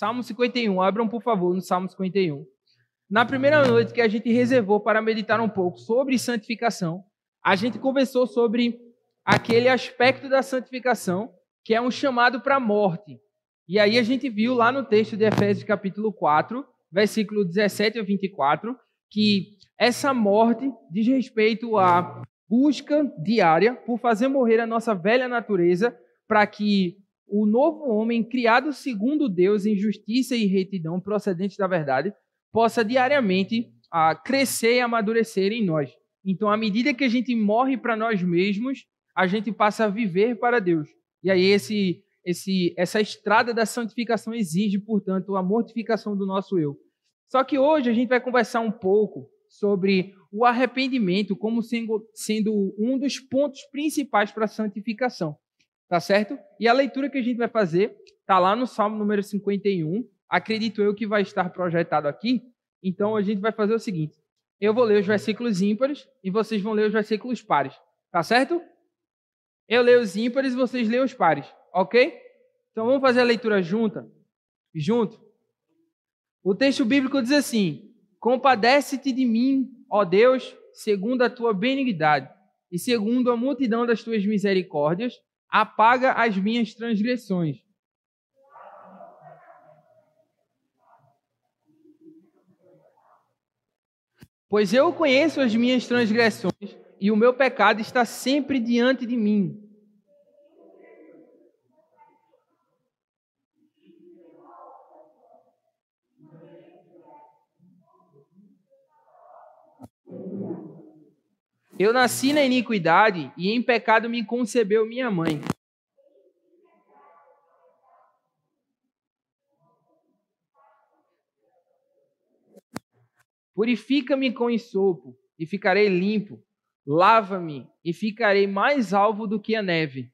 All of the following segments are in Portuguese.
Salmo 51, abram por favor no Salmo 51. Na primeira noite que a gente reservou para meditar um pouco sobre santificação, a gente conversou sobre aquele aspecto da santificação que é um chamado para a morte. E aí a gente viu lá no texto de Efésios capítulo 4, versículo 17 a 24, que essa morte diz respeito à busca diária por fazer morrer a nossa velha natureza para que o novo homem, criado segundo Deus em justiça e retidão procedentes da verdade, possa diariamente a, crescer e amadurecer em nós. Então, à medida que a gente morre para nós mesmos, a gente passa a viver para Deus. E aí esse, esse, essa estrada da santificação exige, portanto, a mortificação do nosso eu. Só que hoje a gente vai conversar um pouco sobre o arrependimento como sendo, sendo um dos pontos principais para a santificação. Tá certo? E a leitura que a gente vai fazer está lá no Salmo número 51. Acredito eu que vai estar projetado aqui. Então a gente vai fazer o seguinte: eu vou ler os versículos ímpares e vocês vão ler os versículos pares. Tá certo? Eu leio os ímpares e vocês leem os pares. Ok? Então vamos fazer a leitura junta? Junto. O texto bíblico diz assim: Compadece-te de mim, ó Deus, segundo a tua benignidade e segundo a multidão das tuas misericórdias, apaga as minhas transgressões. Pois eu conheço as minhas transgressões e o meu pecado está sempre diante de mim. Eu nasci na iniquidade e em pecado me concebeu minha mãe. Purifica-me com ensopo e ficarei limpo. Lava-me e ficarei mais alvo do que a neve.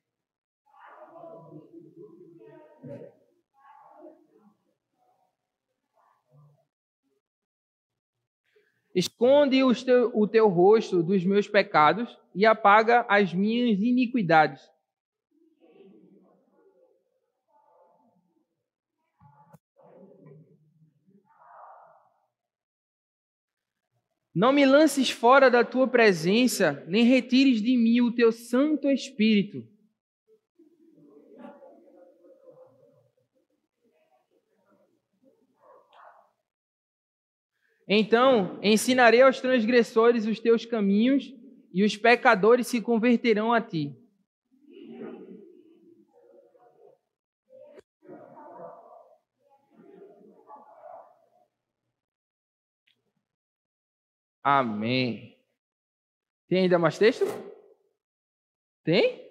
Esconde teu, o teu rosto dos meus pecados e apaga as minhas iniquidades. Não me lances fora da tua presença, nem retires de mim o teu Santo Espírito. Então ensinarei aos transgressores os teus caminhos, e os pecadores se converterão a ti. Amém. Tem ainda mais texto? Tem?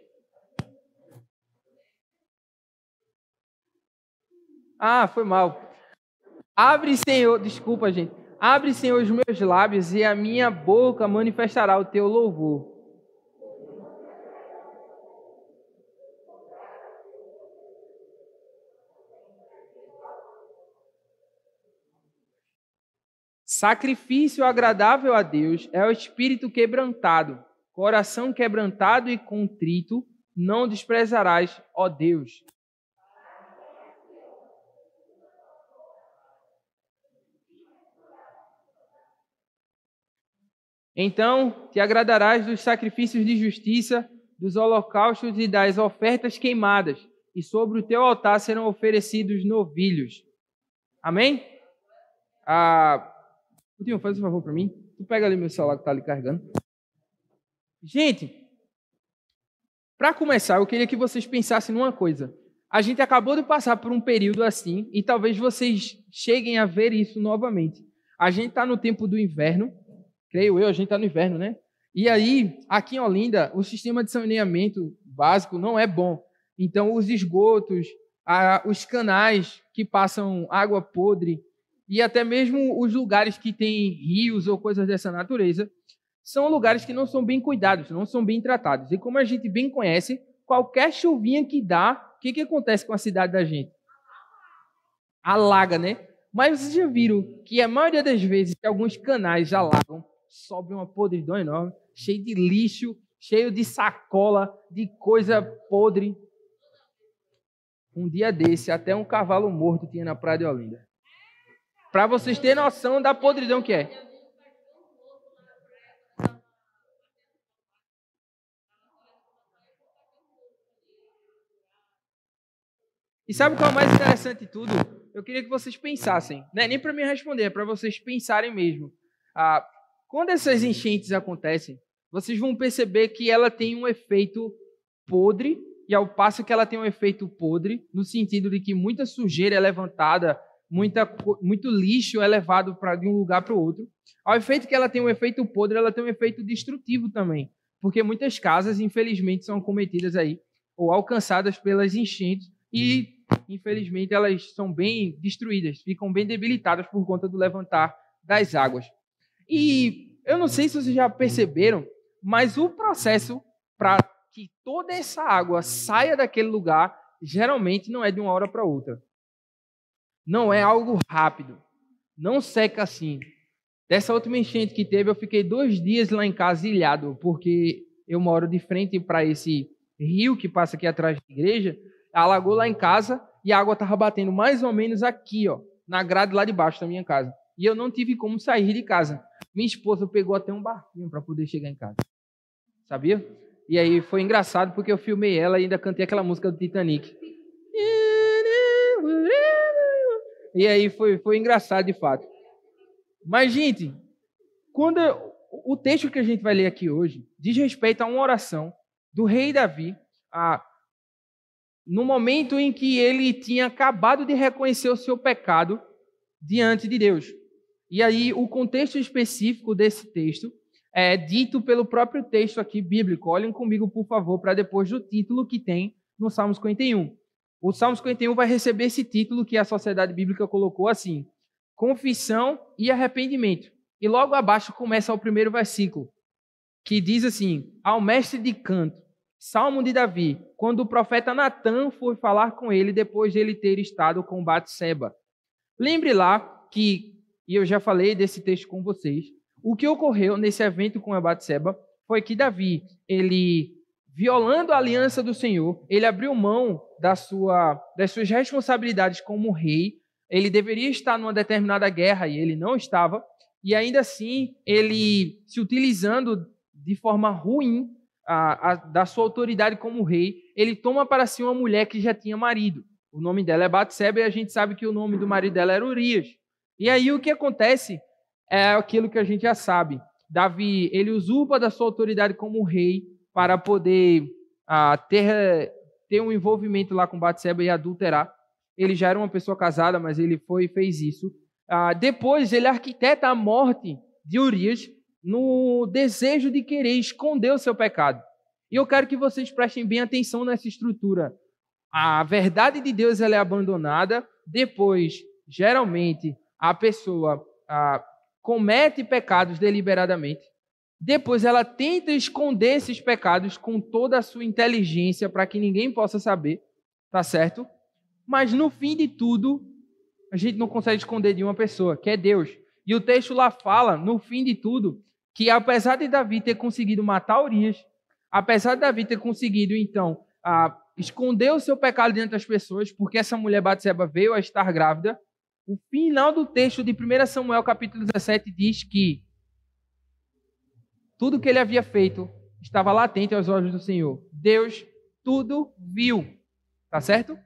Ah, foi mal. Abre, Senhor. Desculpa, gente. Abre, Senhor, os meus lábios e a minha boca manifestará o teu louvor. Sacrifício agradável a Deus é o espírito quebrantado, coração quebrantado e contrito, não desprezarás, ó Deus. Então te agradarás dos sacrifícios de justiça, dos holocaustos e das ofertas queimadas, e sobre o teu altar serão oferecidos novilhos. Amém? Ah, Putinho, faz um favor para mim. Tu pega ali meu celular que está ali carregando. Gente, para começar, eu queria que vocês pensassem numa coisa. A gente acabou de passar por um período assim, e talvez vocês cheguem a ver isso novamente. A gente está no tempo do inverno, creio eu, a gente está no inverno, né? E aí, aqui em Olinda, o sistema de saneamento básico não é bom. Então, os esgotos, a, os canais que passam água podre e até mesmo os lugares que têm rios ou coisas dessa natureza são lugares que não são bem cuidados, não são bem tratados. E como a gente bem conhece, qualquer chuvinha que dá, o que, que acontece com a cidade da gente? Alaga, né? Mas vocês já viram que a maioria das vezes alguns canais alagam sobe uma podridão enorme, cheio de lixo, cheio de sacola, de coisa podre. Um dia desse, até um cavalo morto tinha na Praia de Olinda. Para vocês terem noção da podridão que é. E sabe qual é o mais interessante de tudo? Eu queria que vocês pensassem, não é nem para me responder, é para vocês pensarem mesmo. Ah, quando essas enchentes acontecem, vocês vão perceber que ela tem um efeito podre, e ao passo que ela tem um efeito podre, no sentido de que muita sujeira é levantada, muita, muito lixo é levado pra, de um lugar para o outro. Ao efeito que ela tem um efeito podre, ela tem um efeito destrutivo também, porque muitas casas, infelizmente, são cometidas aí, ou alcançadas pelas enchentes, e infelizmente elas são bem destruídas, ficam bem debilitadas por conta do levantar das águas. E eu não sei se vocês já perceberam, mas o processo para que toda essa água saia daquele lugar geralmente não é de uma hora para outra. Não é algo rápido. Não seca assim. Dessa última enchente que teve, eu fiquei dois dias lá em casa ilhado, porque eu moro de frente para esse rio que passa aqui atrás da igreja. Alagou lá em casa e a água estava batendo mais ou menos aqui, ó, na grade lá de baixo da minha casa. E eu não tive como sair de casa. Minha esposa pegou até um barquinho para poder chegar em casa. Sabia? E aí foi engraçado porque eu filmei ela e ainda cantei aquela música do Titanic. E aí foi, foi engraçado de fato. Mas, gente, quando o texto que a gente vai ler aqui hoje diz respeito a uma oração do rei Davi, a, no momento em que ele tinha acabado de reconhecer o seu pecado diante de Deus. E aí, o contexto específico desse texto é dito pelo próprio texto aqui bíblico. Olhem comigo, por favor, para depois do título que tem no Salmo 51. O Salmo 51 vai receber esse título que a Sociedade Bíblica colocou assim: Confissão e arrependimento. E logo abaixo começa o primeiro versículo, que diz assim: Ao mestre de canto, Salmo de Davi, quando o profeta Natan foi falar com ele depois de ele ter estado com Batseba. Lembre lá que e eu já falei desse texto com vocês. O que ocorreu nesse evento com a Batseba foi que Davi, ele violando a aliança do Senhor, ele abriu mão da sua, das suas responsabilidades como rei. Ele deveria estar numa determinada guerra e ele não estava. E ainda assim, ele se utilizando de forma ruim a, a, da sua autoridade como rei, ele toma para si uma mulher que já tinha marido. O nome dela é Batseba e a gente sabe que o nome do marido dela era Urias. E aí o que acontece é aquilo que a gente já sabe. Davi, ele usurpa da sua autoridade como rei para poder ah, ter, ter um envolvimento lá com Batseba e adulterar. Ele já era uma pessoa casada, mas ele foi e fez isso. Ah, depois, ele arquiteta a morte de Urias no desejo de querer esconder o seu pecado. E eu quero que vocês prestem bem atenção nessa estrutura. A verdade de Deus ela é abandonada, depois, geralmente, a pessoa comete pecados deliberadamente, depois ela tenta esconder esses pecados com toda a sua inteligência para que ninguém possa saber, tá certo? Mas no fim de tudo, a gente não consegue esconder de uma pessoa, que é Deus. E o texto lá fala, no fim de tudo, que apesar de Davi ter conseguido matar Urias, apesar de Davi ter conseguido, então, a esconder o seu pecado diante das pessoas, porque essa mulher Batseba veio a estar grávida, o final do texto de 1 Samuel, capítulo 17, diz que tudo que ele havia feito estava latente aos olhos do Senhor. Deus tudo viu. Tá certo?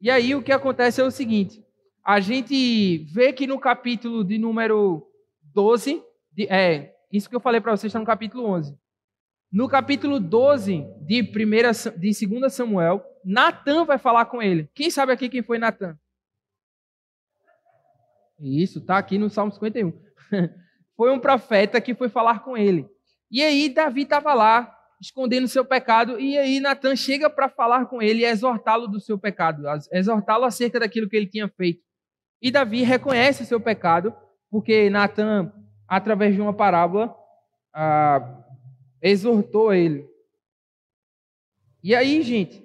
E aí o que acontece é o seguinte: a gente vê que no capítulo de número 12, de, é, isso que eu falei para vocês está no capítulo 11. No capítulo 12 de, primeira, de 2 Samuel, Natan vai falar com ele. Quem sabe aqui quem foi Natan? Isso, está aqui no Salmo 51. foi um profeta que foi falar com ele. E aí Davi estava lá, escondendo seu pecado, e aí Natan chega para falar com ele e exortá-lo do seu pecado, exortá-lo acerca daquilo que ele tinha feito. E Davi reconhece o seu pecado, porque Natan, através de uma parábola, ah, exortou ele. E aí, gente,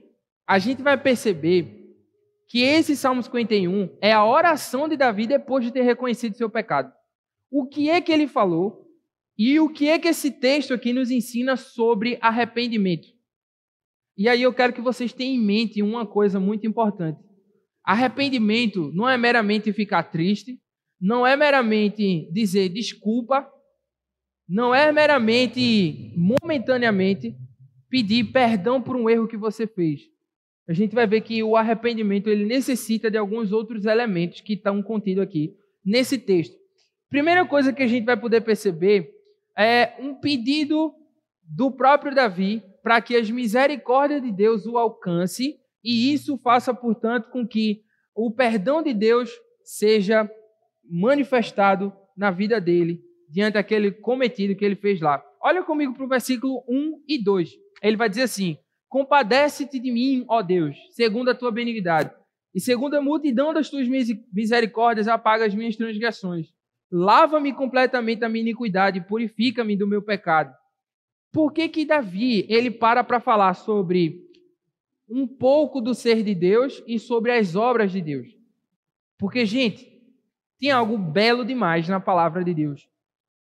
a gente vai perceber que esse Salmo 51 é a oração de Davi depois de ter reconhecido seu pecado. O que é que ele falou e o que é que esse texto aqui nos ensina sobre arrependimento? E aí eu quero que vocês tenham em mente uma coisa muito importante. Arrependimento não é meramente ficar triste, não é meramente dizer desculpa, não é meramente momentaneamente pedir perdão por um erro que você fez. A gente vai ver que o arrependimento ele necessita de alguns outros elementos que estão contidos aqui nesse texto. Primeira coisa que a gente vai poder perceber é um pedido do próprio Davi para que as misericórdias de Deus o alcance e isso faça, portanto, com que o perdão de Deus seja manifestado na vida dele, diante daquele cometido que ele fez lá. Olha comigo para o versículo 1 e 2. Ele vai dizer assim: Compadece-te de mim, ó Deus, segundo a tua benignidade, e segundo a multidão das tuas misericórdias, apaga as minhas transgressões. Lava-me completamente da minha iniquidade, purifica-me do meu pecado. Por que que Davi, ele para para falar sobre um pouco do ser de Deus e sobre as obras de Deus? Porque, gente, tem algo belo demais na palavra de Deus.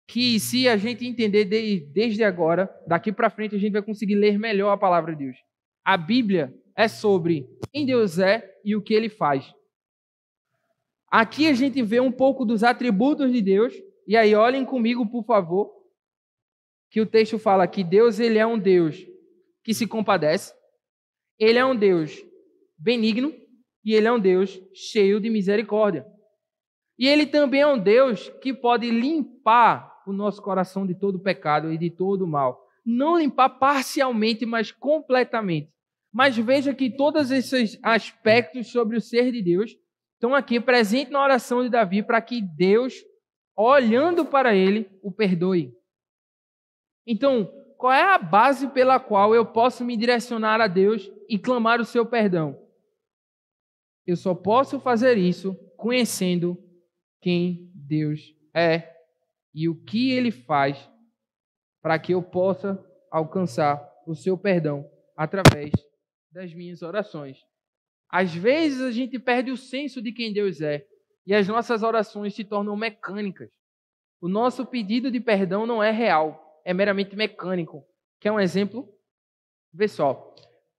Que se a gente entender desde agora, daqui para frente a gente vai conseguir ler melhor a palavra de Deus. A Bíblia é sobre quem Deus é e o que ele faz. Aqui a gente vê um pouco dos atributos de Deus, e aí olhem comigo, por favor, que o texto fala que Deus ele é um Deus que se compadece, ele é um Deus benigno e ele é um Deus cheio de misericórdia. E ele também é um Deus que pode limpar o nosso coração de todo pecado e de todo mal. Não limpar parcialmente, mas completamente. Mas veja que todos esses aspectos sobre o ser de Deus estão aqui presentes na oração de Davi para que Deus, olhando para ele, o perdoe. Então, qual é a base pela qual eu posso me direcionar a Deus e clamar o seu perdão? Eu só posso fazer isso conhecendo quem Deus é e o que ele faz para que eu possa alcançar o seu perdão através das minhas orações. Às vezes a gente perde o senso de quem Deus é e as nossas orações se tornam mecânicas. O nosso pedido de perdão não é real, é meramente mecânico. Quer um exemplo? Vê só.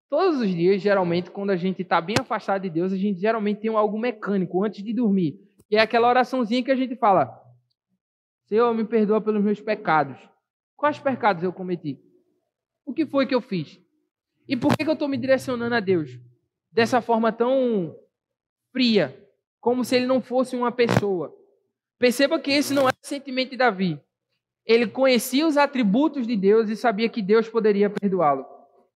Todos os dias, geralmente, quando a gente está bem afastado de Deus, a gente geralmente tem algo mecânico antes de dormir. Que é aquela oraçãozinha que a gente fala: Senhor, me perdoa pelos meus pecados. Quais pecados eu cometi? O que foi que eu fiz? E por que, eu estou me direcionando a Deus dessa forma tão fria, como se ele não fosse uma pessoa? Perceba que esse não é o sentimento de Davi. Ele conhecia os atributos de Deus e sabia que Deus poderia perdoá-lo.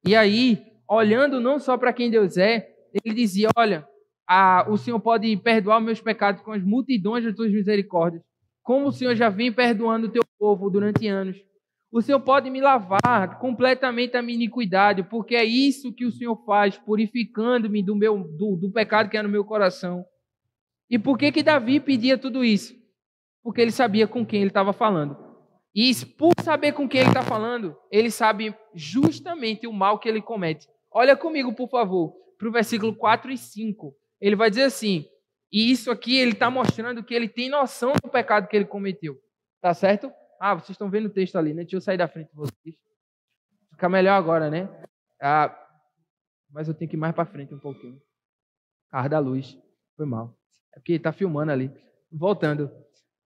E aí, olhando não só para quem Deus é, ele dizia: Olha, ah, o Senhor pode perdoar meus pecados com as multidões das tuas misericórdias, como o Senhor já vem perdoando o teu povo durante anos. O Senhor pode me lavar completamente a minha iniquidade, porque é isso que o Senhor faz, purificando-me do, meu, do, do pecado que é no meu coração. E por que que Davi pedia tudo isso? Porque ele sabia com quem ele estava falando. E por saber com quem ele está falando, ele sabe justamente o mal que ele comete. Olha comigo, por favor, para o versículo 4 e 5 ele vai dizer assim, e isso aqui ele está mostrando que ele tem noção do pecado que ele cometeu. Tá certo? Ah, vocês estão vendo o texto ali, né? Deixa eu sair da frente de vocês. Fica melhor agora, né? Ah, mas eu tenho que ir mais para frente um pouquinho. Carro da luz. Foi mal. É porque está filmando ali. Voltando.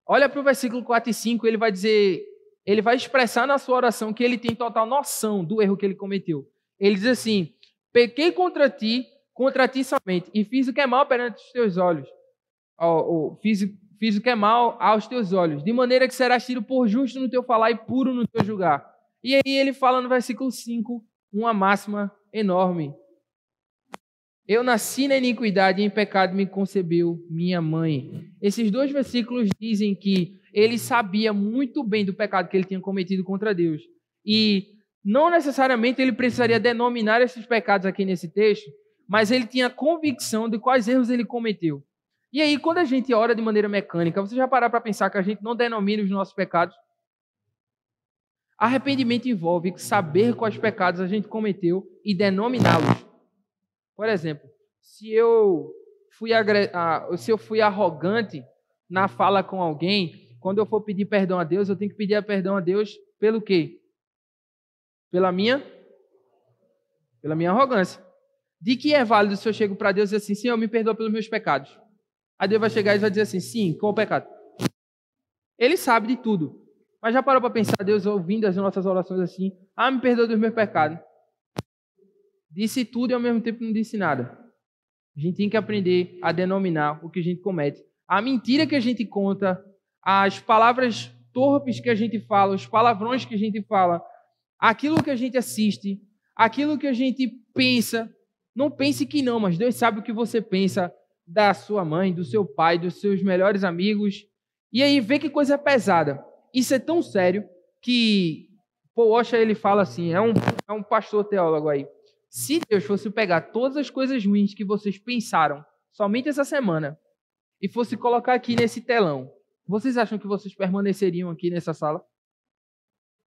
Olha para o versículo 4 e 5, ele vai dizer, ele vai expressar na sua oração que ele tem total noção do erro que ele cometeu. Ele diz assim: Pequei contra ti contra ti somente, e fiz o que é mal perante os teus olhos. Oh, oh, fiz, fiz o que é mal aos teus olhos, de maneira que serás tido por justo no teu falar e puro no teu julgar. E aí ele fala no versículo 5 uma máxima enorme. Eu nasci na iniquidade e em pecado me concebeu minha mãe. Esses dois versículos dizem que ele sabia muito bem do pecado que ele tinha cometido contra Deus. E não necessariamente ele precisaria denominar esses pecados aqui nesse texto, mas ele tinha convicção de quais erros ele cometeu. E aí, quando a gente ora de maneira mecânica, você já parar para pensar que a gente não denomina os nossos pecados? Arrependimento envolve saber quais pecados a gente cometeu e denominá-los. Por exemplo, se eu fui se eu fui arrogante na fala com alguém, quando eu for pedir perdão a Deus, eu tenho que pedir perdão a Deus pelo quê? Pela minha Pela minha arrogância. De que é válido se eu chego para Deus e dizer assim, Senhor, me perdoa pelos meus pecados? Aí Deus vai chegar e vai dizer assim, sim, qual o pecado? Ele sabe de tudo. Mas já parou para pensar, Deus ouvindo as nossas orações assim, ah, me perdoa dos meus pecados. Disse tudo e ao mesmo tempo não disse nada. A gente tem que aprender a denominar o que a gente comete. A mentira que a gente conta, as palavras torpes que a gente fala, os palavrões que a gente fala, aquilo que a gente assiste, aquilo que a gente pensa. Não pense que não, mas Deus sabe o que você pensa da sua mãe, do seu pai, dos seus melhores amigos. E aí vê que coisa pesada. Isso é tão sério que Paul Washer ele fala assim, é um, é um pastor teólogo aí. Se Deus fosse pegar todas as coisas ruins que vocês pensaram somente essa semana e fosse colocar aqui nesse telão, vocês acham que vocês permaneceriam aqui nessa sala?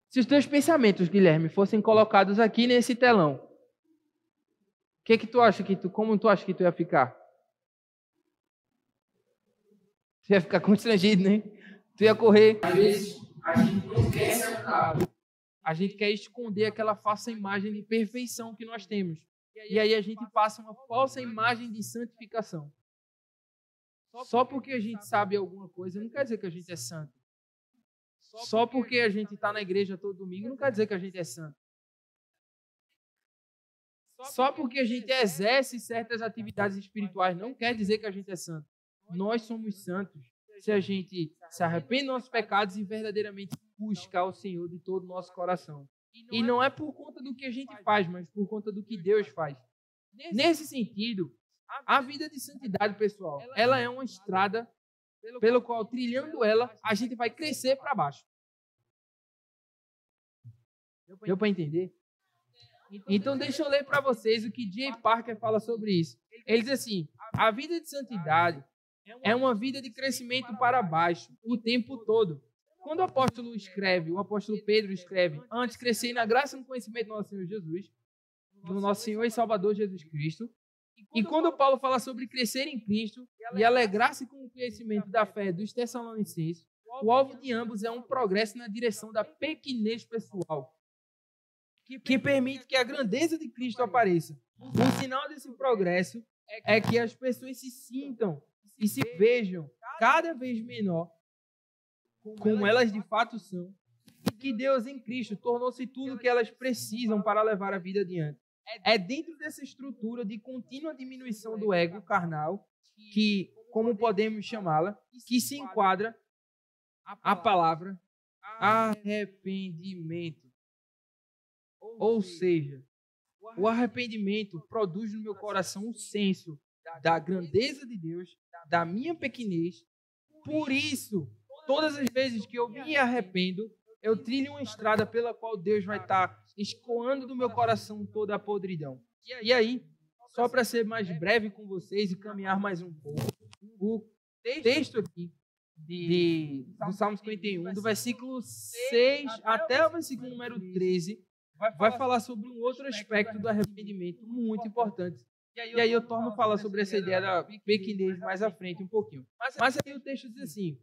Se os teus pensamentos, Guilherme, fossem colocados aqui nesse telão, que que tu acha que tu, como tu acha que tu ia ficar? Tu ia ficar constrangido, né? Tu ia correr. Às vezes a gente não quer ser a gente quer esconder aquela falsa imagem de perfeição que nós temos. E aí a gente passa uma falsa imagem de santificação. Só porque a gente sabe alguma coisa não quer dizer que a gente é santo. Só porque a gente está na igreja todo domingo não quer dizer que a gente é santo. Só porque a gente exerce certas atividades espirituais não quer dizer que a gente é santo. Nós somos santos se a gente se arrepende dos nossos pecados e verdadeiramente buscar o Senhor de todo o nosso coração. E não é por conta do que a gente faz, mas por conta do que Deus faz. Nesse sentido, a vida de santidade, pessoal, ela é uma estrada pelo qual, trilhando ela, a gente vai crescer para baixo. Deu para entender? Então, deixa eu ler para vocês o que Jay Parker fala sobre isso. Ele diz assim: a vida de santidade é uma vida de crescimento para baixo o tempo todo. Quando o apóstolo escreve, o apóstolo Pedro escreve, antes crescer na graça e no conhecimento do nosso Senhor Jesus, do nosso Senhor e Salvador Jesus Cristo. E quando Paulo fala sobre crescer em Cristo e alegrar-se com o conhecimento da fé dos Tessalonicenses, o alvo de ambos é um progresso na direção da pequenez pessoal, que permite que a grandeza de Cristo apareça. O sinal desse progresso é que as pessoas se sintam e se vejam cada vez menor como elas de fato são, e que Deus em Cristo tornou-se tudo o que elas precisam para levar a vida adiante. É dentro dessa estrutura de contínua diminuição do ego carnal, que, como podemos chamá-la, que se enquadra a palavra arrependimento. Ou seja, o arrependimento produz no meu coração um senso da grandeza de Deus, da minha pequenez. Por isso, Todas as vezes que eu me arrependo, eu trilho uma estrada pela qual Deus vai estar escoando do meu coração toda a podridão. E aí, só para ser mais breve com vocês e caminhar mais um pouco, o texto aqui de, do Salmo 51, do versículo 6 até o versículo número 13, vai falar sobre um outro aspecto do arrependimento muito importante. E aí eu torno a falar sobre essa ideia da pequenez mais à frente um pouquinho. Mas aí o texto diz assim: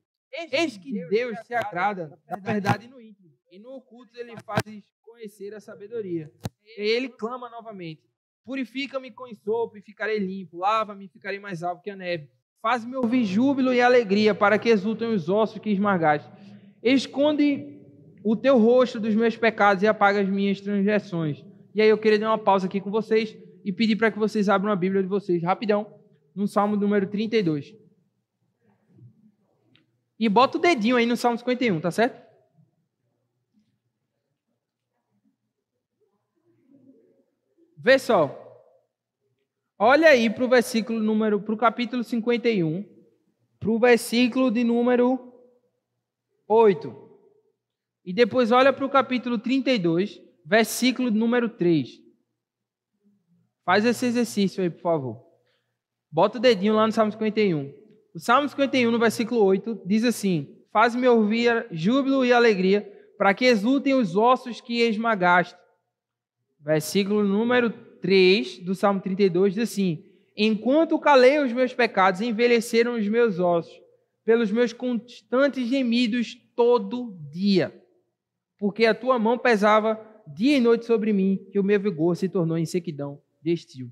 Eis que Deus se agrada da verdade no íntimo, e no oculto ele faz conhecer a sabedoria. E ele clama novamente: Purifica-me com ensopo e ficarei limpo, lava-me e ficarei mais alvo que a neve. Faz-me ouvir júbilo e alegria, para que exultem os ossos que esmagaste. Esconde o teu rosto dos meus pecados e apaga as minhas transgressões. E aí eu queria dar uma pausa aqui com vocês e pedir para que vocês abram a Bíblia de vocês rapidão, no Salmo número 32. E bota o dedinho aí no Salmo 51, tá certo? Vê só. Olha aí para o versículo número, para o capítulo 51, para o versículo de número 8. E depois olha para o capítulo 32, versículo número 3. Faz esse exercício aí, por favor. Bota o dedinho lá no Salmo 51. O Salmo 51, no versículo 8, diz assim: Faz-me ouvir júbilo e alegria, para que exultem os ossos que esmagaste. Versículo número 3 do Salmo 32 diz assim: Enquanto calei os meus pecados, envelheceram os meus ossos, pelos meus constantes gemidos todo dia. Porque a tua mão pesava dia e noite sobre mim, que o meu vigor se tornou em sequidão de estio.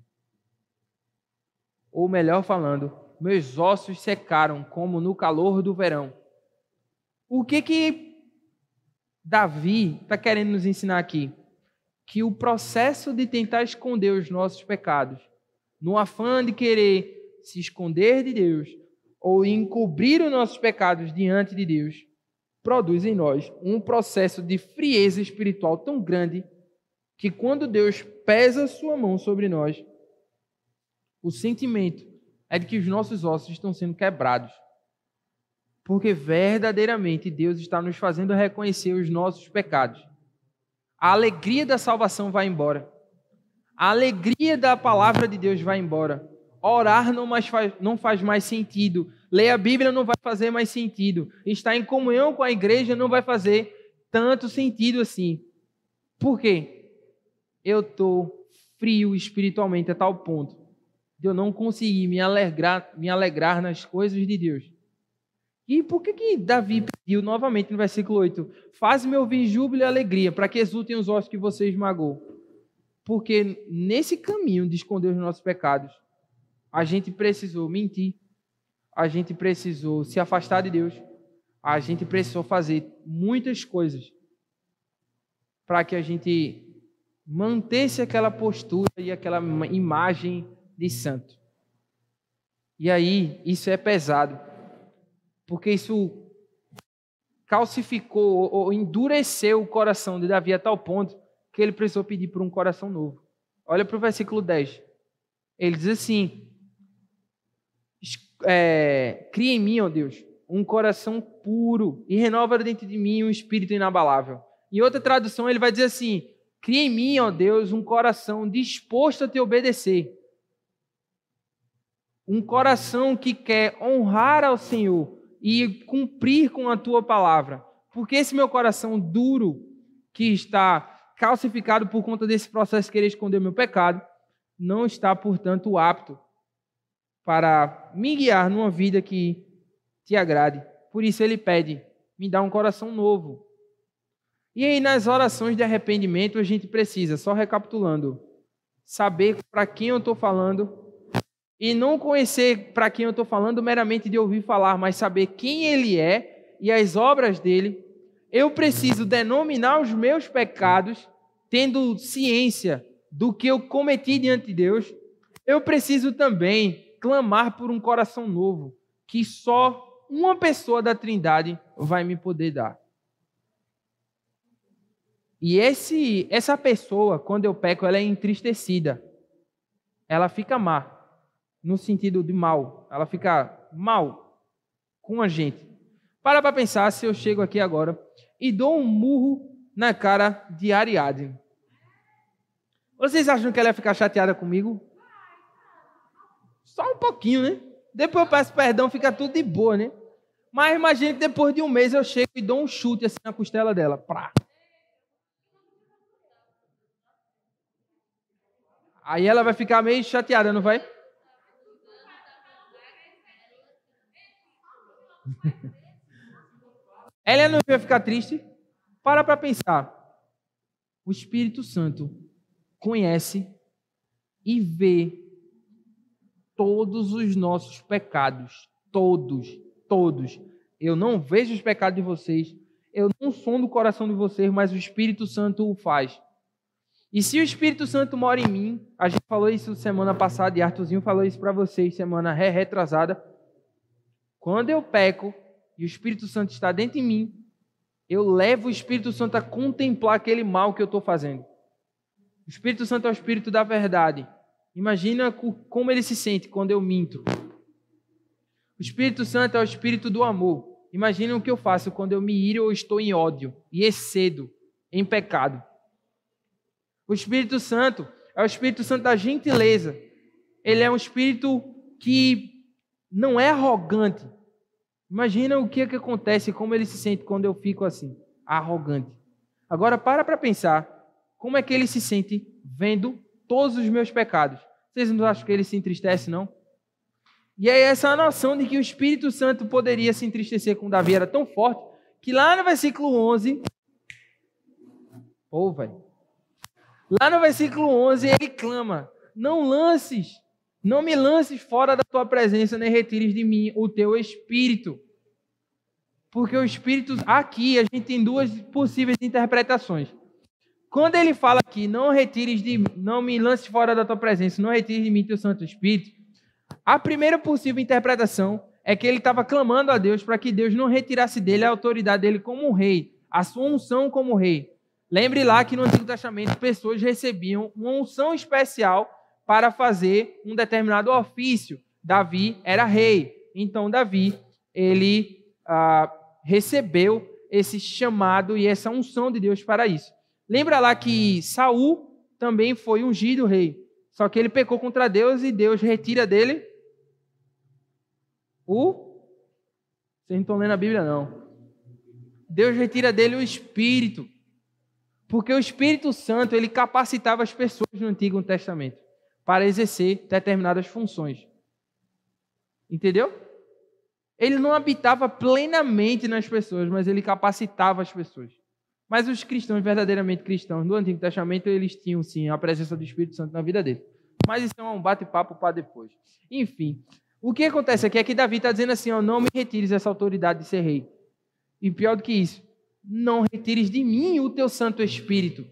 Ou melhor falando, meus ossos secaram como no calor do verão. O que que Davi está querendo nos ensinar aqui? Que o processo de tentar esconder os nossos pecados, no afã de querer se esconder de Deus ou encobrir os nossos pecados diante de Deus, produz em nós um processo de frieza espiritual tão grande que quando Deus pesa sua mão sobre nós, o sentimento é de que os nossos ossos estão sendo quebrados. Porque verdadeiramente Deus está nos fazendo reconhecer os nossos pecados. A alegria da salvação vai embora. A alegria da palavra de Deus vai embora. Orar não, mais faz, não faz mais sentido. Ler a Bíblia não vai fazer mais sentido. Estar em comunhão com a igreja não vai fazer tanto sentido assim. Por quê? Eu estou frio espiritualmente a tal ponto de eu não conseguir me alegrar, me alegrar nas coisas de Deus. E por que, que Davi pediu novamente no versículo 8? Faz-me ouvir júbilo e alegria, para que exultem os ossos que você esmagou. Porque nesse caminho de esconder os nossos pecados, a gente precisou mentir, a gente precisou se afastar de Deus, a gente precisou fazer muitas coisas para que a gente mantesse aquela postura e aquela imagem de santo. E aí, isso é pesado, porque isso calcificou ou endureceu o coração de Davi a tal ponto que ele precisou pedir por um coração novo. Olha para o versículo 10. Ele diz assim: é, Cria em mim, ó Deus, um coração puro e renova dentro de mim um espírito inabalável. Em outra tradução, ele vai dizer assim: Cria em mim, ó Deus, um coração disposto a te obedecer um coração que quer honrar ao Senhor e cumprir com a tua palavra. Porque esse meu coração duro, que está calcificado por conta desse processo de querer esconder meu pecado, não está, portanto, apto para me guiar numa vida que te agrade. Por isso ele pede: me dá um coração novo. E aí, nas orações de arrependimento, a gente precisa, só recapitulando, saber para quem eu estou falando e não conhecer para quem eu estou falando meramente de ouvir falar, mas saber quem ele é e as obras dele, eu preciso denominar os meus pecados, tendo ciência do que eu cometi diante de Deus. Eu preciso também clamar por um coração novo, que só uma pessoa da Trindade vai me poder dar. E esse, essa pessoa, quando eu peco, ela é entristecida. Ela fica má no sentido de mal. Ela fica mal com a gente. Para para pensar se eu chego aqui agora e dou um murro na cara de Ariadne. Vocês acham que ela ia ficar chateada comigo? Só um pouquinho, né? Depois eu peço perdão, fica tudo de boa, né? Mas imagine que depois de um mês eu chego e dou um chute assim na costela dela. Prá. Aí ela vai ficar meio chateada, não vai? Ela não vai ficar triste? Para para pensar. O Espírito Santo conhece e vê todos os nossos pecados. Todos, todos. Eu não vejo os pecados de vocês. Eu não sou do coração de vocês, mas o Espírito Santo o faz. E se o Espírito Santo mora em mim, a gente falou isso semana passada e Arthurzinho falou isso para vocês semana retrasada. Quando eu peco e o Espírito Santo está dentro de mim, eu levo o Espírito Santo a contemplar aquele mal que eu estou fazendo. O Espírito Santo é o Espírito da verdade. Imagina como ele se sente quando eu minto. O Espírito Santo é o Espírito do amor. Imagina o que eu faço quando eu me iro ou estou em ódio e excedo em pecado. O Espírito Santo é o Espírito Santo da gentileza. Ele é um Espírito que não é arrogante. Imagina o que, é que acontece, como ele se sente quando eu fico assim, arrogante. Agora para para pensar, como é que ele se sente vendo todos os meus pecados? Vocês não acham que ele se entristece, não? E aí essa noção de que o Espírito Santo poderia se entristecer com Davi era tão forte, que lá no versículo 11, pô, velho, Lá no versículo 11, ele clama: Não lances, não me lances fora da tua presença, nem retires de mim o teu espírito. Porque o espírito, aqui, a gente tem duas possíveis interpretações. Quando ele fala aqui, não retires de não me lances fora da tua presença, não retires de mim teu Santo Espírito, a primeira possível interpretação é que ele estava clamando a Deus para que Deus não retirasse dele a autoridade dele como rei, a sua unção como rei. Lembre lá que no Antigo Testamento pessoas recebiam uma unção especial para fazer um determinado ofício. Davi era rei, então Davi ele ah, recebeu esse chamado e essa unção de Deus para isso. Lembra lá que Saul também foi ungido rei, só que ele pecou contra Deus e Deus retira dele o. Vocês não estão lendo a Bíblia, não. Deus retira dele o espírito. Porque o Espírito Santo, ele capacitava as pessoas no Antigo Testamento para exercer determinadas funções. Entendeu? Ele não habitava plenamente nas pessoas, mas ele capacitava as pessoas. Mas os cristãos, verdadeiramente cristãos do Antigo Testamento, eles tinham sim a presença do Espírito Santo na vida deles. Mas isso é um bate-papo para depois. Enfim, o que acontece aqui é que Davi está dizendo assim: ó, não me retires essa autoridade de ser rei. E pior do que isso, não retires de mim o teu Santo Espírito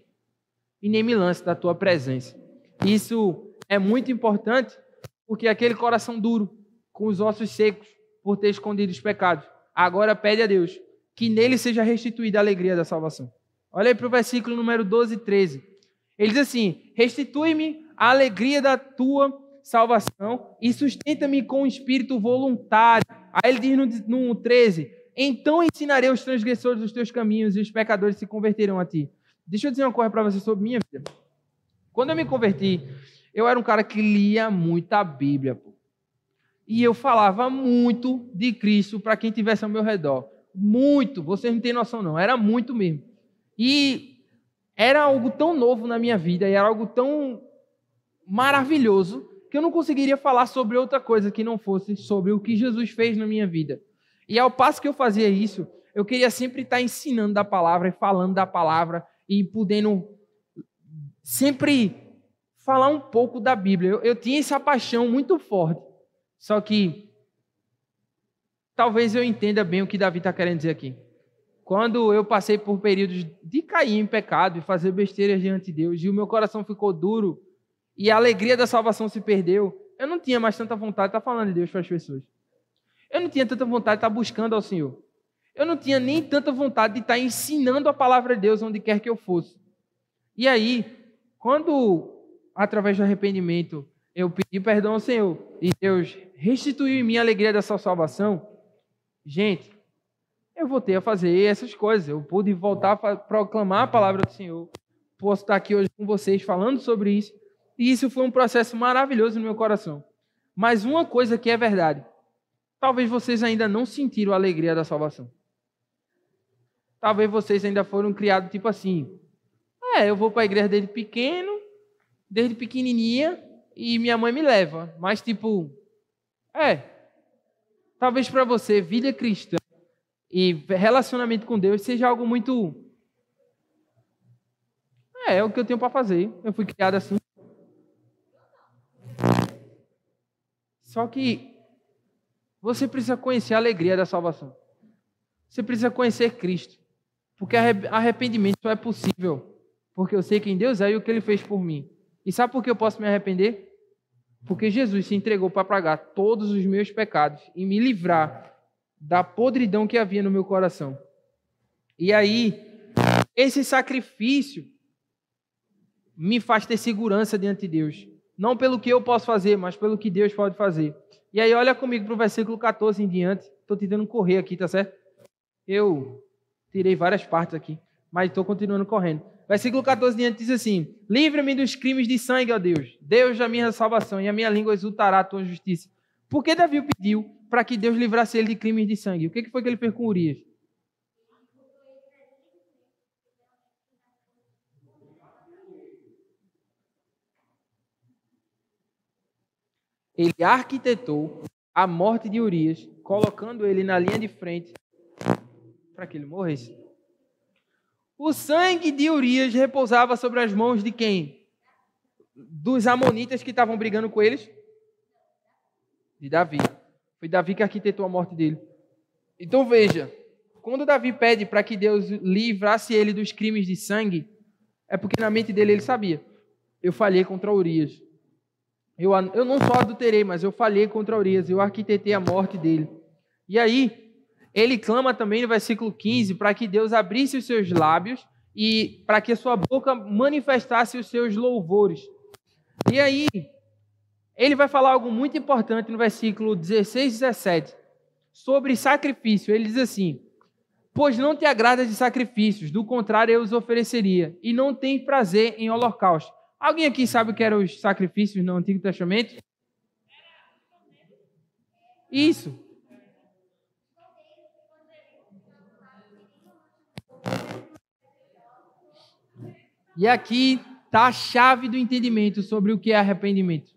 e nem me lance da tua presença. Isso é muito importante porque aquele coração duro, com os ossos secos, por ter escondido os pecados, agora pede a Deus que nele seja restituída a alegria da salvação. Olha aí para o versículo número 12 e 13. Ele diz assim: Restitui-me a alegria da tua salvação e sustenta-me com o espírito voluntário. Aí ele diz no, no 13: Então ensinarei os transgressores os teus caminhos e os pecadores se converterão a ti. Deixa eu dizer uma coisa para você sobre minha vida. Quando eu me converti, eu era um cara que lia muito a Bíblia. Pô. E eu falava muito de Cristo para quem tivesse ao meu redor. Muito, vocês não têm noção não, era muito mesmo. E era algo tão novo na minha vida, e era algo tão maravilhoso, que eu não conseguiria falar sobre outra coisa que não fosse sobre o que Jesus fez na minha vida. E ao passo que eu fazia isso, eu queria sempre estar ensinando da palavra e falando da palavra e podendo sempre falar um pouco da Bíblia. Eu, eu tinha essa paixão muito forte. Só que talvez eu entenda bem o que Davi está querendo dizer aqui. Quando eu passei por períodos de cair em pecado e fazer besteiras diante de Deus, e o meu coração ficou duro e a alegria da salvação se perdeu, eu não tinha mais tanta vontade de estar falando de Deus para as pessoas. Eu não tinha tanta vontade de estar buscando ao Senhor. Eu não tinha nem tanta vontade de estar ensinando a palavra de Deus onde quer que eu fosse. E aí, quando, através do arrependimento, eu pedi perdão ao Senhor e Deus restituiu em mim a alegria dessa salvação, gente, eu voltei a fazer essas coisas. Eu pude voltar a proclamar a palavra do Senhor. Posso estar aqui hoje com vocês falando sobre isso. E isso foi um processo maravilhoso no meu coração. Mas uma coisa que é verdade: talvez vocês ainda não sentiram a alegria da salvação. Talvez vocês ainda foram criados tipo assim: é, eu vou para a igreja desde pequeno, desde pequenininha, e minha mãe me leva. Mas, tipo, é. Talvez para você, vida cristã e relacionamento com Deus seja algo muito. É, é o que eu tenho para fazer. Eu fui criado assim. Só que você precisa conhecer a alegria da salvação. Você precisa conhecer Cristo. Porque arrependimento só é possível porque eu sei quem Deus é e o que ele fez por mim. E sabe por que eu posso me arrepender? Porque Jesus se entregou para pagar todos os meus pecados e me livrar da podridão que havia no meu coração. E aí, esse sacrifício me faz ter segurança diante de Deus. Não pelo que eu posso fazer, mas pelo que Deus pode fazer. E aí, olha comigo para o versículo 14 em diante. Estou tentando correr aqui, tá certo? Eu tirei várias partes aqui, mas estou continuando correndo. Versículo 14 em diante diz assim: Livra-me dos crimes de sangue, ó Deus, Deus da minha salvação, e a minha língua exultará a tua justiça. Por que Davi pediu para que Deus livrasse ele de crimes de sangue? O que foi que ele fez com Urias? ele arquitetou a morte de Urias, colocando ele na linha de frente para que ele morresse. O sangue de Urias repousava sobre as mãos de quem? Dos amonitas que estavam brigando com eles? De Davi. Foi Davi que arquitetou a morte dele. Então veja, quando Davi pede para que Deus livrasse ele dos crimes de sangue, é porque na mente dele ele sabia. Eu falhei contra Urias. Eu, eu não só adulterei, mas eu falhei contra Urias. Eu arquitetei a morte dele. E aí, ele clama também no versículo 15 para que Deus abrisse os seus lábios e para que a sua boca manifestasse os seus louvores. E aí, ele vai falar algo muito importante no versículo 16 e 17 sobre sacrifício. Ele diz assim: Pois não te agrada de sacrifícios, do contrário eu os ofereceria, e não tem prazer em holocausto. Alguém aqui sabe o que eram os sacrifícios no Antigo Testamento? Isso. E aqui está a chave do entendimento sobre o que é arrependimento.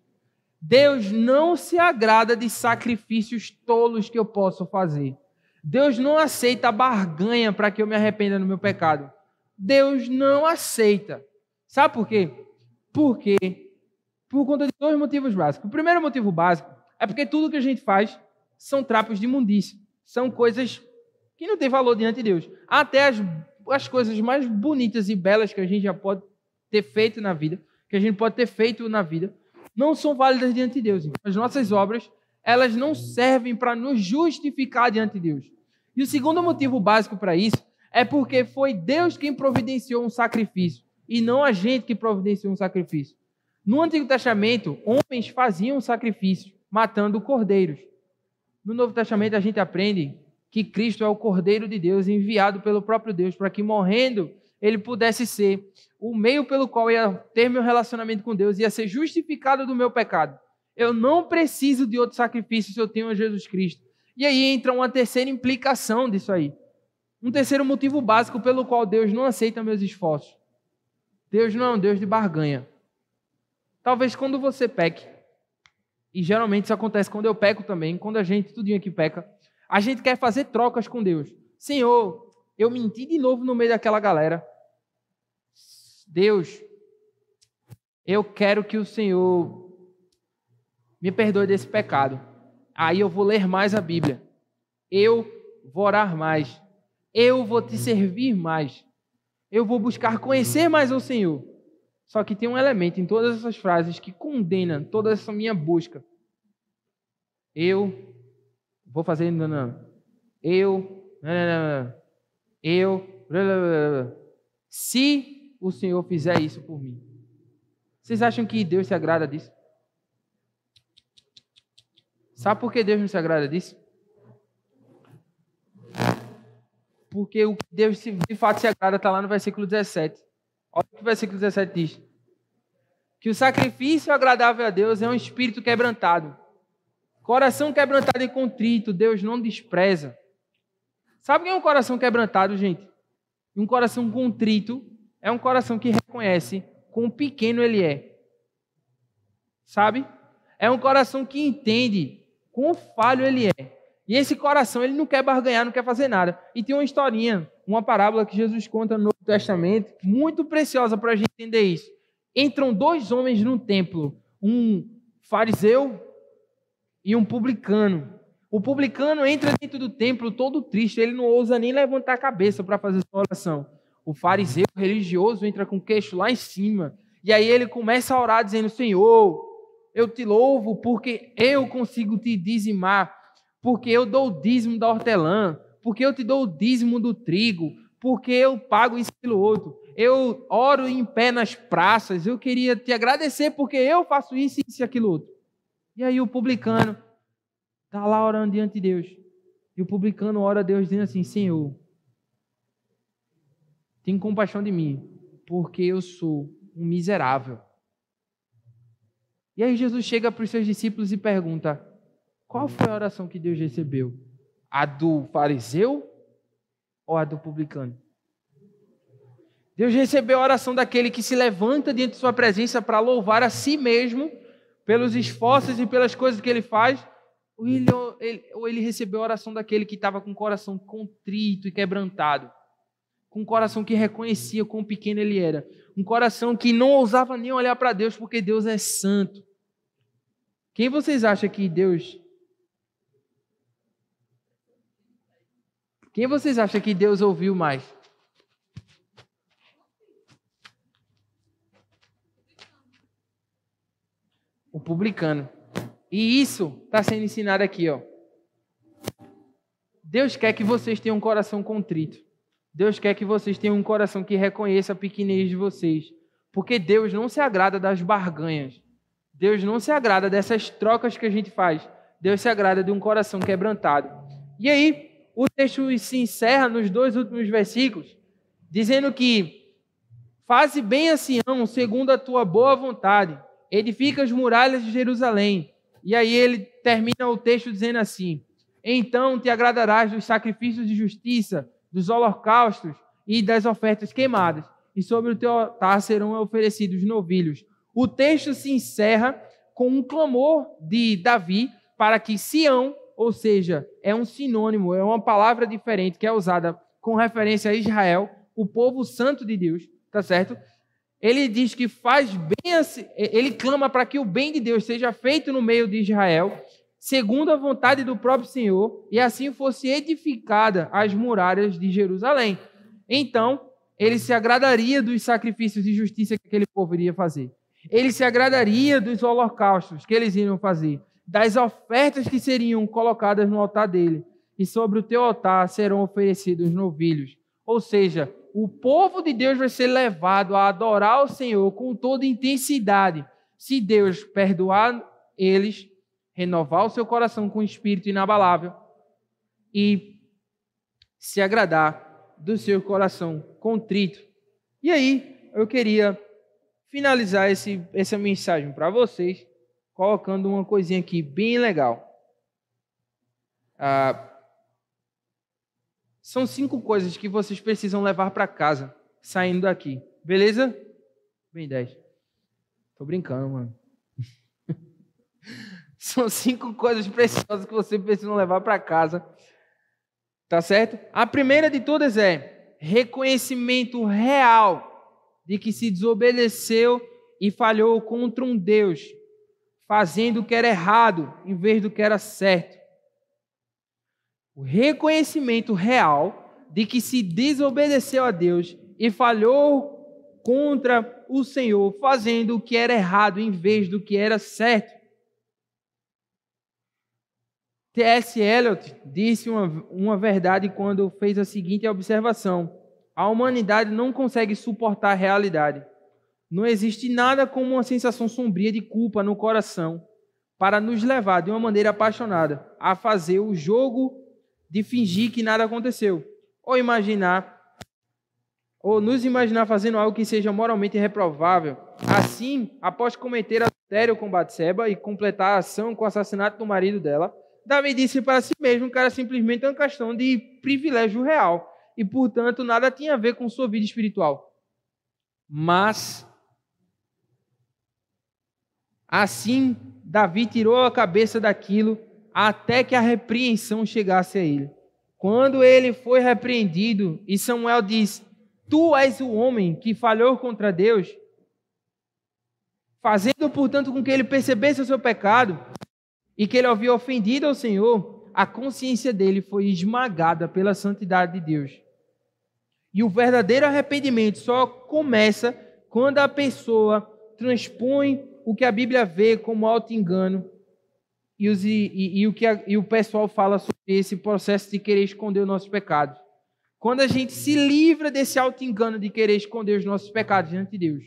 Deus não se agrada de sacrifícios tolos que eu posso fazer. Deus não aceita barganha para que eu me arrependa do meu pecado. Deus não aceita. Sabe por quê? Porque por conta de dois motivos básicos. O primeiro motivo básico é porque tudo que a gente faz são trapos de imundícia. São coisas que não têm valor diante de Deus. Até as, as coisas mais bonitas e belas que a gente já pode ter feito na vida, que a gente pode ter feito na vida, não são válidas diante de Deus. As nossas obras, elas não servem para nos justificar diante de Deus. E o segundo motivo básico para isso é porque foi Deus quem providenciou um sacrifício e não a gente que providenciou um sacrifício. No Antigo Testamento, homens faziam sacrifícios matando cordeiros. No Novo Testamento, a gente aprende que Cristo é o Cordeiro de Deus enviado pelo próprio Deus para que morrendo ele pudesse ser o meio pelo qual ia ter meu relacionamento com Deus, ia ser justificado do meu pecado. Eu não preciso de outro sacrifício se eu tenho Jesus Cristo. E aí entra uma terceira implicação disso aí. Um terceiro motivo básico pelo qual Deus não aceita meus esforços. Deus não é um Deus de barganha. Talvez quando você peque, e geralmente isso acontece quando eu peco também, quando a gente, tudinho aqui peca, a gente quer fazer trocas com Deus. Senhor, eu menti de novo no meio daquela galera. Deus, eu quero que o Senhor me perdoe desse pecado. Aí eu vou ler mais a Bíblia. Eu vou orar mais. Eu vou te servir mais. Eu vou buscar conhecer mais o Senhor. Só que tem um elemento em todas essas frases que condena toda essa minha busca. Eu vou fazer. Não, não. Eu. Não, eu. Se o Senhor fizer isso por mim. Vocês acham que Deus se agrada disso? Sabe por que Deus não se agrada disso? Porque o que Deus de fato se agrada está lá no versículo 17. Olha o que o versículo 17 diz. Que o sacrifício agradável a Deus é um espírito quebrantado. Coração quebrantado e contrito, Deus não despreza. Sabe o que é um coração quebrantado, gente? Um coração contrito é um coração que reconhece quão pequeno ele é. Sabe? É um coração que entende quão falho ele é. E esse coração, ele não quer barganhar, não quer fazer nada. E tem uma historinha, uma parábola que Jesus conta no Novo Testamento, muito preciosa para a gente entender isso. Entram dois homens no templo, um fariseu e um publicano. O publicano entra dentro do templo todo triste, ele não ousa nem levantar a cabeça para fazer sua oração. O fariseu religioso entra com o queixo lá em cima, e aí ele começa a orar dizendo: Senhor, eu te louvo porque eu consigo te dizimar, porque eu dou o dízimo da hortelã, porque eu te dou o dízimo do trigo, porque eu pago isso pelo outro. Eu oro em pé nas praças, eu queria te agradecer porque eu faço isso, isso e aquilo outro. E aí o publicano está lá orando diante de Deus. E o publicano ora a Deus dizendo assim: Senhor, tem compaixão de mim, porque eu sou um miserável. E aí Jesus chega para os seus discípulos e pergunta: qual foi a oração que Deus recebeu? A do fariseu ou a do publicano? Deus recebeu a oração daquele que se levanta diante de sua presença para louvar a si mesmo pelos esforços e pelas coisas que ele faz, ou ele, ou ele recebeu a oração daquele que estava com o coração contrito e quebrantado. com um coração que reconhecia quão pequeno ele era, um coração que não ousava nem olhar para Deus porque Deus é santo. Quem vocês acham que Deus Quem vocês acham que Deus ouviu mais? O publicano. E isso está sendo ensinado aqui, ó. Deus quer que vocês tenham um coração contrito. Deus quer que vocês tenham um coração que reconheça a pequenez de vocês. Porque Deus não se agrada das barganhas. Deus não se agrada dessas trocas que a gente faz. Deus se agrada de um coração quebrantado. E aí, o texto se encerra nos dois últimos versículos, dizendo que faze bem a Sião segundo a tua boa vontade, edifica as muralhas de Jerusalém. E aí ele termina o texto dizendo assim: Então te agradarás dos sacrifícios de justiça, dos holocaustos e das ofertas queimadas, e sobre o teu altar serão oferecidos novilhos. O texto se encerra com um clamor de Davi para que Sião ou seja, é um sinônimo, é uma palavra diferente que é usada com referência a Israel, o povo santo de Deus, tá certo? Ele diz que faz bem, ele clama para que o bem de Deus seja feito no meio de Israel, segundo a vontade do próprio Senhor, e assim fosse edificada as muralhas de Jerusalém. Então, ele se agradaria dos sacrifícios de justiça que aquele povo iria fazer. Ele se agradaria dos holocaustos que eles iriam fazer das ofertas que seriam colocadas no altar dele, e sobre o teu altar serão oferecidos novilhos. Ou seja, o povo de Deus vai ser levado a adorar o Senhor com toda intensidade, se Deus perdoar eles, renovar o seu coração com espírito inabalável e se agradar do seu coração contrito. E aí, eu queria finalizar esse, essa mensagem para vocês colocando uma coisinha aqui bem legal. Ah, são cinco coisas que vocês precisam levar para casa saindo daqui. Beleza? Bem, dez. Tô brincando, mano. São cinco coisas preciosas que vocês precisam levar para casa. Tá certo? A primeira de todas é reconhecimento real de que se desobedeceu e falhou contra um Deus fazendo o que era errado em vez do que era certo. O reconhecimento real de que se desobedeceu a Deus e falhou contra o Senhor, fazendo o que era errado em vez do que era certo. T.S. Eliot disse uma, uma verdade quando fez a seguinte observação: a humanidade não consegue suportar a realidade. Não existe nada como uma sensação sombria de culpa no coração para nos levar de uma maneira apaixonada a fazer o jogo de fingir que nada aconteceu, ou imaginar ou nos imaginar fazendo algo que seja moralmente reprovável. Assim, após cometer adultério com Batseba e completar a ação com o assassinato do marido dela, Davi disse para si mesmo que era simplesmente uma questão de privilégio real e, portanto, nada tinha a ver com sua vida espiritual. Mas Assim, Davi tirou a cabeça daquilo até que a repreensão chegasse a ele. Quando ele foi repreendido e Samuel diz: Tu és o homem que falhou contra Deus, fazendo, portanto, com que ele percebesse o seu pecado e que ele havia ofendido ao Senhor, a consciência dele foi esmagada pela santidade de Deus. E o verdadeiro arrependimento só começa quando a pessoa transpõe o que a Bíblia vê como auto-engano e, e, e, o que a, e o pessoal fala sobre esse processo de querer esconder os nossos pecados. Quando a gente se livra desse auto-engano de querer esconder os nossos pecados diante de Deus.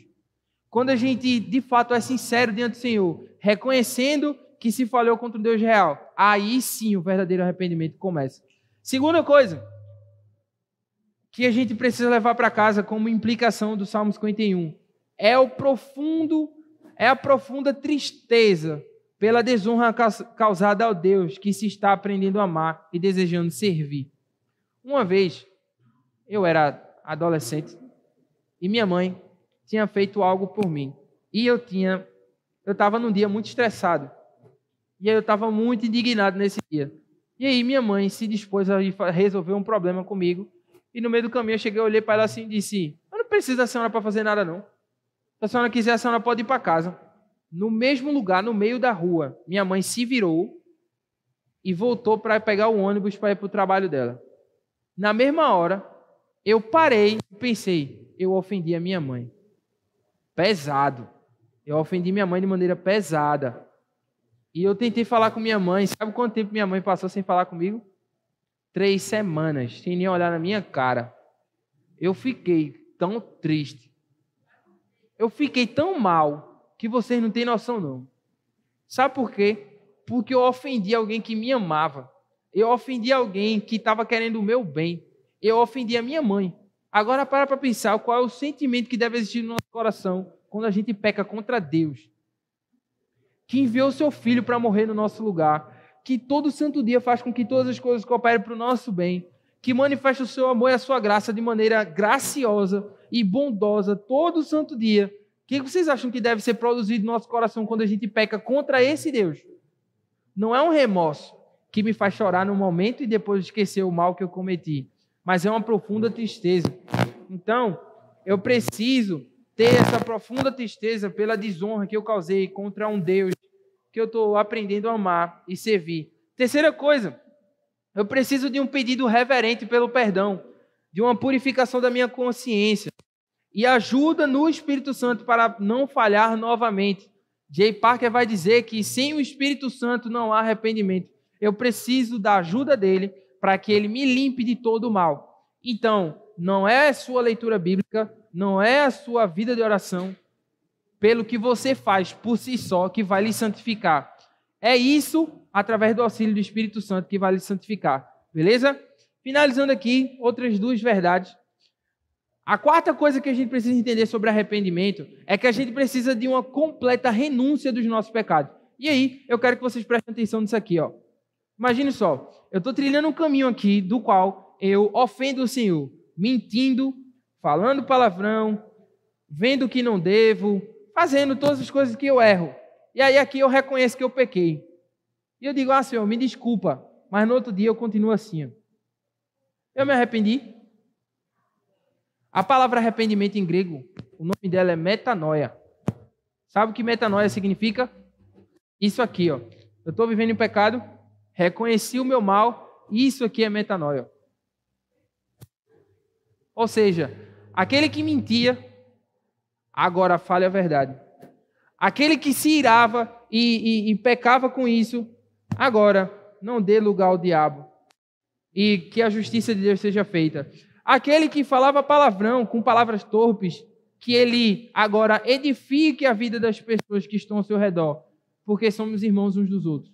Quando a gente, de fato, é sincero diante do Senhor, reconhecendo que se falhou contra o Deus real, aí sim o verdadeiro arrependimento começa. Segunda coisa que a gente precisa levar para casa como implicação do Salmo 51 é o profundo é a profunda tristeza pela desonra causada ao Deus que se está aprendendo a amar e desejando servir. Uma vez, eu era adolescente e minha mãe tinha feito algo por mim. E eu tinha, eu estava num dia muito estressado. E aí eu estava muito indignado nesse dia. E aí minha mãe se dispôs a resolver um problema comigo E no meio do caminho eu cheguei, olhei para ela assim e disse: Eu não preciso da senhora para fazer nada, não. Se a senhora quiser, a senhora pode ir para casa. No mesmo lugar, no meio da rua, minha mãe se virou e voltou para pegar o ônibus para ir para o trabalho dela. Na mesma hora, eu parei e pensei: eu ofendi a minha mãe. Pesado. Eu ofendi minha mãe de maneira pesada. E eu tentei falar com minha mãe. Sabe quanto tempo minha mãe passou sem falar comigo? Três semanas, sem nem olhar na minha cara. Eu fiquei tão triste. Eu fiquei tão mal que vocês não têm noção, não. Sabe por quê? Porque eu ofendi alguém que me amava. Eu ofendi alguém que estava querendo o meu bem. Eu ofendi a minha mãe. Agora para para pensar qual é o sentimento que deve existir no nosso coração quando a gente peca contra Deus. Que enviou seu filho para morrer no nosso lugar. Que todo santo dia faz com que todas as coisas cooperem para o nosso bem. Que manifesta o seu amor e a sua graça de maneira graciosa e bondosa todo santo dia. O que vocês acham que deve ser produzido no nosso coração quando a gente peca contra esse Deus? Não é um remorso que me faz chorar no momento e depois esquecer o mal que eu cometi, mas é uma profunda tristeza. Então, eu preciso ter essa profunda tristeza pela desonra que eu causei contra um Deus que eu estou aprendendo a amar e servir. Terceira coisa, eu preciso de um pedido reverente pelo perdão, de uma purificação da minha consciência e ajuda no Espírito Santo para não falhar novamente. Jay Parker vai dizer que sem o Espírito Santo não há arrependimento. Eu preciso da ajuda dele para que ele me limpe de todo o mal. Então, não é a sua leitura bíblica, não é a sua vida de oração, pelo que você faz por si só, que vai lhe santificar. É isso, através do auxílio do Espírito Santo, que vai lhe santificar. Beleza? Finalizando aqui, outras duas verdades. A quarta coisa que a gente precisa entender sobre arrependimento é que a gente precisa de uma completa renúncia dos nossos pecados. E aí, eu quero que vocês prestem atenção nisso aqui, ó. Imagine só, eu estou trilhando um caminho aqui do qual eu ofendo o Senhor, mentindo, falando palavrão, vendo que não devo, fazendo todas as coisas que eu erro. E aí aqui eu reconheço que eu pequei. E eu digo, ah, Senhor, me desculpa, mas no outro dia eu continuo assim. Eu me arrependi. A palavra arrependimento em grego, o nome dela é metanoia. Sabe o que metanoia significa? Isso aqui, ó. Eu estou vivendo em pecado, reconheci o meu mal, isso aqui é metanoia. Ou seja, aquele que mentia, agora fale a verdade. Aquele que se irava e, e, e pecava com isso, agora não dê lugar ao diabo. E que a justiça de Deus seja feita. Aquele que falava palavrão com palavras torpes, que ele agora edifique a vida das pessoas que estão ao seu redor, porque somos irmãos uns dos outros.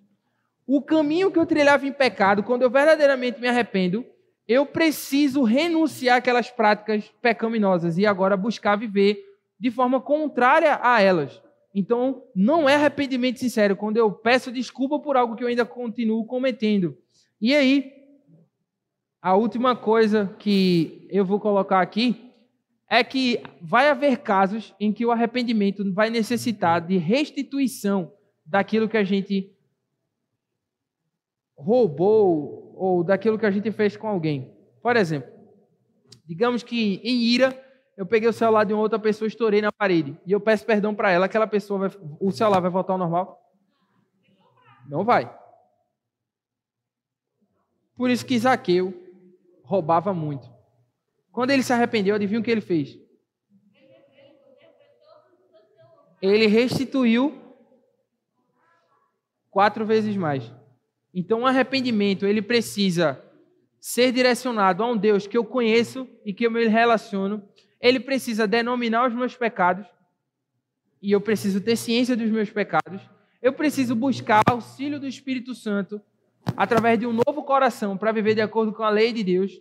O caminho que eu trilhava em pecado, quando eu verdadeiramente me arrependo, eu preciso renunciar àquelas práticas pecaminosas e agora buscar viver de forma contrária a elas. Então, não é arrependimento sincero quando eu peço desculpa por algo que eu ainda continuo cometendo. E aí, a última coisa que eu vou colocar aqui é que vai haver casos em que o arrependimento vai necessitar de restituição daquilo que a gente roubou ou daquilo que a gente fez com alguém. Por exemplo, digamos que em ira eu peguei o celular de uma outra pessoa, estourei na parede e eu peço perdão para ela, aquela pessoa vai, o celular vai voltar ao normal? Não vai. Por isso que Zaqueu roubava muito. Quando ele se arrependeu, adivinha o que ele fez? Ele restituiu quatro vezes mais. Então, o arrependimento, ele precisa ser direcionado a um Deus que eu conheço e que eu me relaciono. Ele precisa denominar os meus pecados. E eu preciso ter ciência dos meus pecados. Eu preciso buscar auxílio do Espírito Santo através de um novo coração para viver de acordo com a lei de Deus.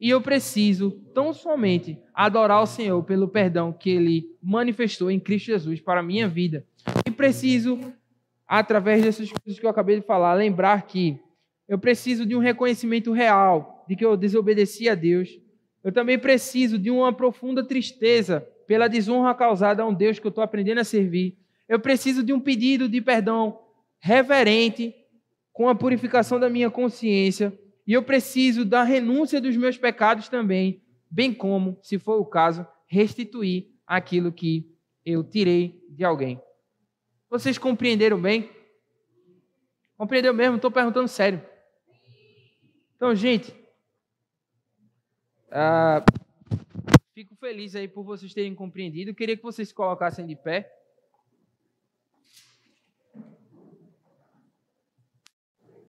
E eu preciso tão somente adorar o Senhor pelo perdão que ele manifestou em Cristo Jesus para a minha vida. E preciso através dessas coisas que eu acabei de falar, lembrar que eu preciso de um reconhecimento real de que eu desobedeci a Deus. Eu também preciso de uma profunda tristeza pela desonra causada a um Deus que eu estou aprendendo a servir. Eu preciso de um pedido de perdão reverente, com a purificação da minha consciência. e eu preciso da renúncia dos meus pecados também, bem como, se for o caso, restituir aquilo que eu tirei de alguém. Vocês compreenderam bem? Compreendeu mesmo? Estou perguntando sério. Então, gente, uh, fico feliz aí por vocês terem compreendido. Queria que vocês se colocassem de pé.